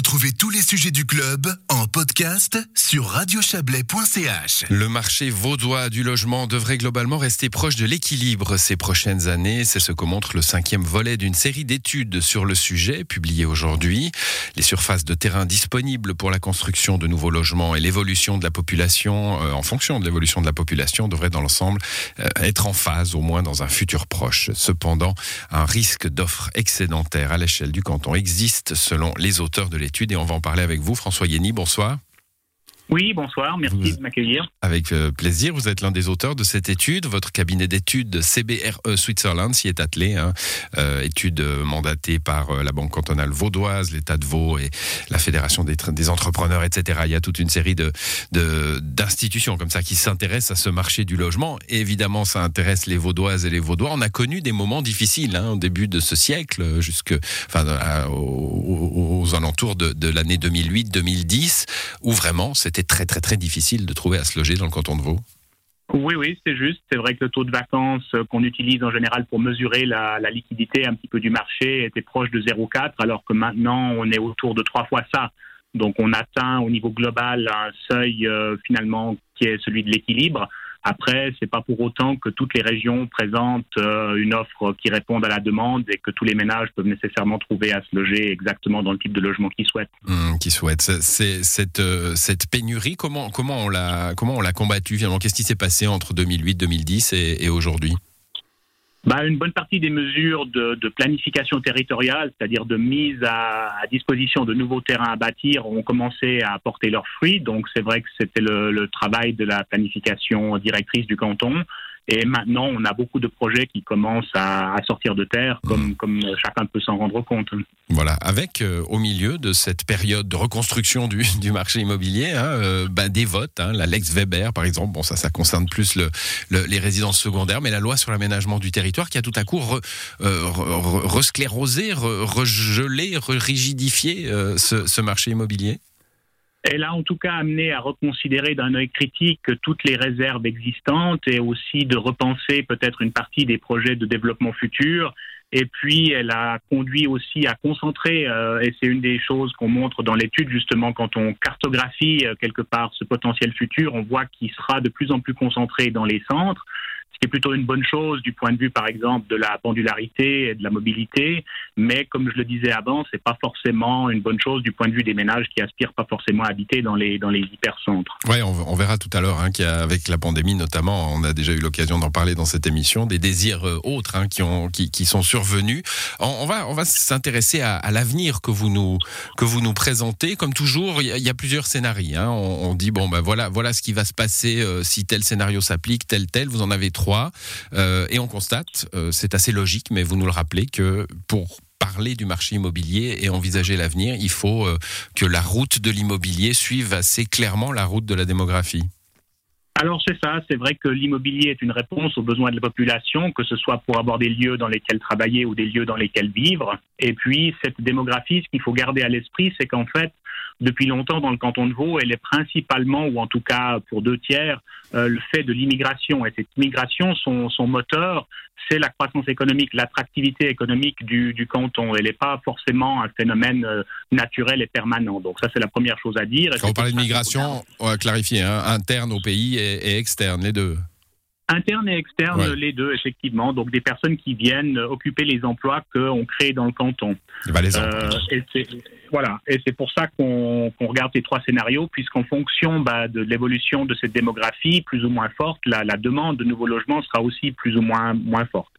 Retrouvez tous les sujets du club en podcast sur radiochablais.ch. Le marché vaudois du logement devrait globalement rester proche de l'équilibre ces prochaines années. C'est ce que montre le cinquième volet d'une série d'études sur le sujet publié aujourd'hui. Les surfaces de terrain disponibles pour la construction de nouveaux logements et l'évolution de la population, euh, en fonction de l'évolution de la population, devraient dans l'ensemble euh, être en phase, au moins dans un futur proche. Cependant, un risque d'offres excédentaires à l'échelle du canton existe selon les auteurs de l'étude et on va en parler avec vous. François Yenny, bonsoir. Oui, bonsoir, merci de m'accueillir. Avec euh, plaisir, vous êtes l'un des auteurs de cette étude. Votre cabinet d'études CBRE Switzerland s'y est attelé. Hein. Euh, étude mandatée par euh, la Banque cantonale vaudoise, l'État de Vaud et la Fédération des, des, entrepreneurs, etc. Il y a toute une série de d'institutions comme ça qui s'intéressent à ce marché du logement. Et évidemment, ça intéresse les vaudoises et les vaudois. On a connu des moments difficiles hein, au début de ce siècle, jusque enfin, aux, aux, alentours de, de l'année 2008-2010, où vraiment c'était très très très difficile de trouver à se loger dans le canton de Vaud. Oui, oui, c'est juste. C'est vrai que le taux de vacances qu'on utilise en général pour mesurer la, liquidité un petit peu du marché était proche de 0,4, alors que maintenant on est autour de trois fois ça. Donc on atteint au niveau global un seuil euh, finalement qui est celui de l'équilibre. Après, c'est pas pour autant que toutes les régions présentent euh, une offre qui réponde à la demande et que tous les ménages peuvent nécessairement trouver à se loger exactement dans le type de logement qu'ils souhaitent. Mmh, souhaitent. Euh, cette pénurie. Comment comment on l'a comment combattue finalement? Qu'est-ce qui s'est passé entre 2008, 2010 et, et aujourd'hui? Bah, une bonne partie des mesures de, de planification territoriale, c'est-à-dire de mise à, disposition de nouveaux terrains à bâtir, ont commencé à apporter leurs fruits. Donc c'est vrai que c'était le, travail de la planification directrice du canton. Et maintenant, on a beaucoup de projets qui commencent à, à sortir de terre, comme, mmh. comme chacun peut s'en rendre compte. Voilà, avec euh, au milieu de cette période de reconstruction du, du marché immobilier, hein, euh, bah, des votes, hein, la Lex Weber par exemple, bon ça, ça concerne plus le, le, les résidences secondaires, mais la loi sur l'aménagement du territoire qui a tout à coup re, euh, re, resclérosé, re, regelé, rigidifié euh, ce, ce marché immobilier. Elle a en tout cas amené à reconsidérer d'un œil critique toutes les réserves existantes et aussi de repenser peut-être une partie des projets de développement futur. Et puis, elle a conduit aussi à concentrer, euh, et c'est une des choses qu'on montre dans l'étude, justement, quand on cartographie euh, quelque part ce potentiel futur, on voit qu'il sera de plus en plus concentré dans les centres qui est plutôt une bonne chose du point de vue, par exemple, de la pendularité et de la mobilité. Mais comme je le disais avant, c'est pas forcément une bonne chose du point de vue des ménages qui aspirent pas forcément à habiter dans les dans les hypercentres. Oui, on, verra tout à l'heure hein, qu'avec la pandémie notamment, on a déjà eu l'occasion d'en parler dans cette émission, des désirs euh, autres hein, qui ont qui, qui sont survenus. On, va on va s'intéresser à, l'avenir que vous nous que vous nous présentez. Comme toujours, il y a, plusieurs scénarios. Hein. On, on, dit bon ben voilà voilà ce qui va se passer euh, si tel scénario s'applique, tel tel. Vous en avez trois euh, et on constate, euh, c'est assez logique, mais vous nous le rappelez, que pour parler du marché immobilier et envisager l'avenir, il faut euh, que la route de l'immobilier suive assez clairement la route de la démographie. Alors c'est ça, c'est vrai que l'immobilier est une réponse aux besoins de la population, que ce soit pour avoir des lieux dans lesquels travailler ou des lieux dans lesquels vivre. Et puis cette démographie, ce qu'il faut garder à l'esprit, c'est qu'en fait, depuis longtemps dans le canton de Vaud, elle est principalement, ou en tout cas pour deux tiers, euh, le fait de l'immigration. Et cette immigration, son, son moteur, c'est la croissance économique, l'attractivité économique du, du canton. Elle n'est pas forcément un phénomène euh, naturel et permanent. Donc ça, c'est la première chose à dire. Quand on parle d'immigration, on va clarifier, hein, interne au pays et, et externe, les deux. Interne et externe, ouais. les deux, effectivement. Donc des personnes qui viennent occuper les emplois qu'on crée dans le canton. Bah, les euh, et voilà, et c'est pour ça qu'on qu regarde ces trois scénarios, puisqu'en fonction bah, de l'évolution de cette démographie plus ou moins forte, la, la demande de nouveaux logements sera aussi plus ou moins moins forte.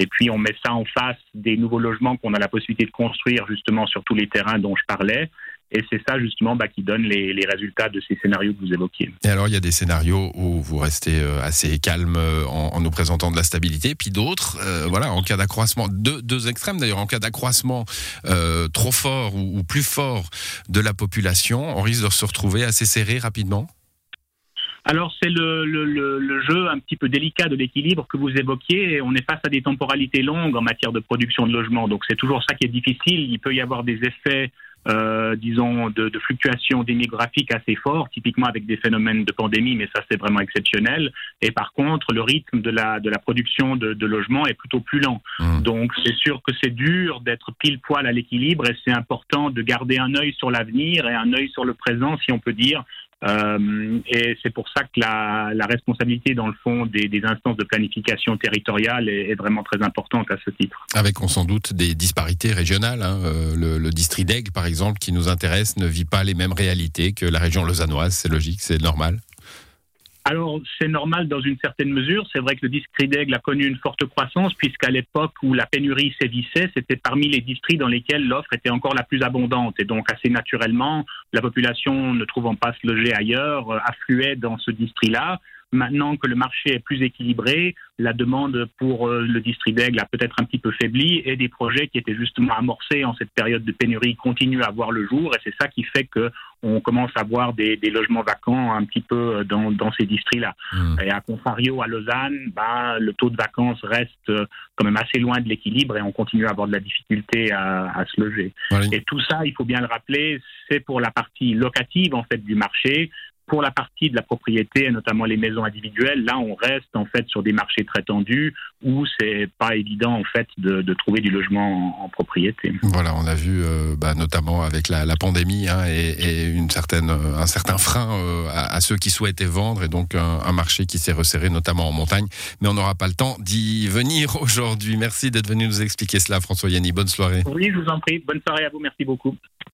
Et puis on met ça en face des nouveaux logements qu'on a la possibilité de construire justement sur tous les terrains dont je parlais. Et c'est ça justement bah, qui donne les, les, résultats de ces scénarios que vous évoquiez. Et alors il y a des scénarios où vous restez euh, assez calme euh, en, en nous présentant de la stabilité, puis d'autres, euh, voilà, en cas d'accroissement, deux, deux, extrêmes d'ailleurs, en cas d'accroissement euh, trop fort ou, ou plus fort de la population, on risque de se retrouver assez serré rapidement? Alors c'est le, le, le, jeu un petit peu délicat de l'équilibre que vous évoquiez. On est face à des temporalités longues en matière de production de logement, donc c'est toujours ça qui est difficile. Il peut y avoir des effets euh, disons, de, de fluctuations démographiques assez fortes, typiquement avec des phénomènes de pandémie, mais ça c'est vraiment exceptionnel. Et par contre, le rythme de la, de la production de, de logements est plutôt plus lent. Mmh. Donc c'est sûr que c'est dur d'être pile poil à l'équilibre et c'est important de garder un œil sur l'avenir et un œil sur le présent, si on peut dire, euh, et c'est pour ça que la, la, responsabilité, dans le fond, des, des instances de planification territoriale est, est, vraiment très importante à ce titre. Avec, on sans doute, des disparités régionales. Hein. Euh, le, le, district d'Aigle, par exemple, qui nous intéresse, ne vit pas les mêmes réalités que la région lausannoise. C'est logique, c'est normal. Alors, c'est normal dans une certaine mesure. C'est vrai que le district d'Aigle a connu une forte croissance, puisqu'à l'époque où la pénurie sévissait, c'était parmi les districts dans lesquels l'offre était encore la plus abondante. Et donc, assez naturellement, la population, ne trouvant pas se loger ailleurs, euh, affluait dans ce district-là. Maintenant que le marché est plus équilibré, la demande pour euh, le district d'Aigle a peut-être un petit peu faibli et des projets qui étaient justement amorcés en cette période de pénurie continuent à voir le jour et c'est ça qui fait que on commence à voir des, des logements vacants un petit peu dans, dans ces districts-là. Mmh. Et à contrario, à Lausanne, bah, le taux de vacances reste quand même assez loin de l'équilibre et on continue à avoir de la difficulté à, à se loger. Et tout ça, il faut bien le rappeler, c'est pour la partie locative en fait du marché pour la partie de la propriété, notamment les maisons individuelles, là, on reste en fait sur des marchés très tendus où c'est pas évident en fait de, de trouver du logement en, en, propriété. Voilà, on a vu euh, bah, notamment avec la, la pandémie hein, et, et, une certaine, un certain frein euh, à, à, ceux qui souhaitaient vendre et donc un, un marché qui s'est resserré notamment en montagne. Mais on n'aura pas le temps d'y venir aujourd'hui. Merci d'être venu nous expliquer cela, François Yanni. Bonne soirée. Oui, je vous en prie. Bonne soirée à vous. Merci beaucoup.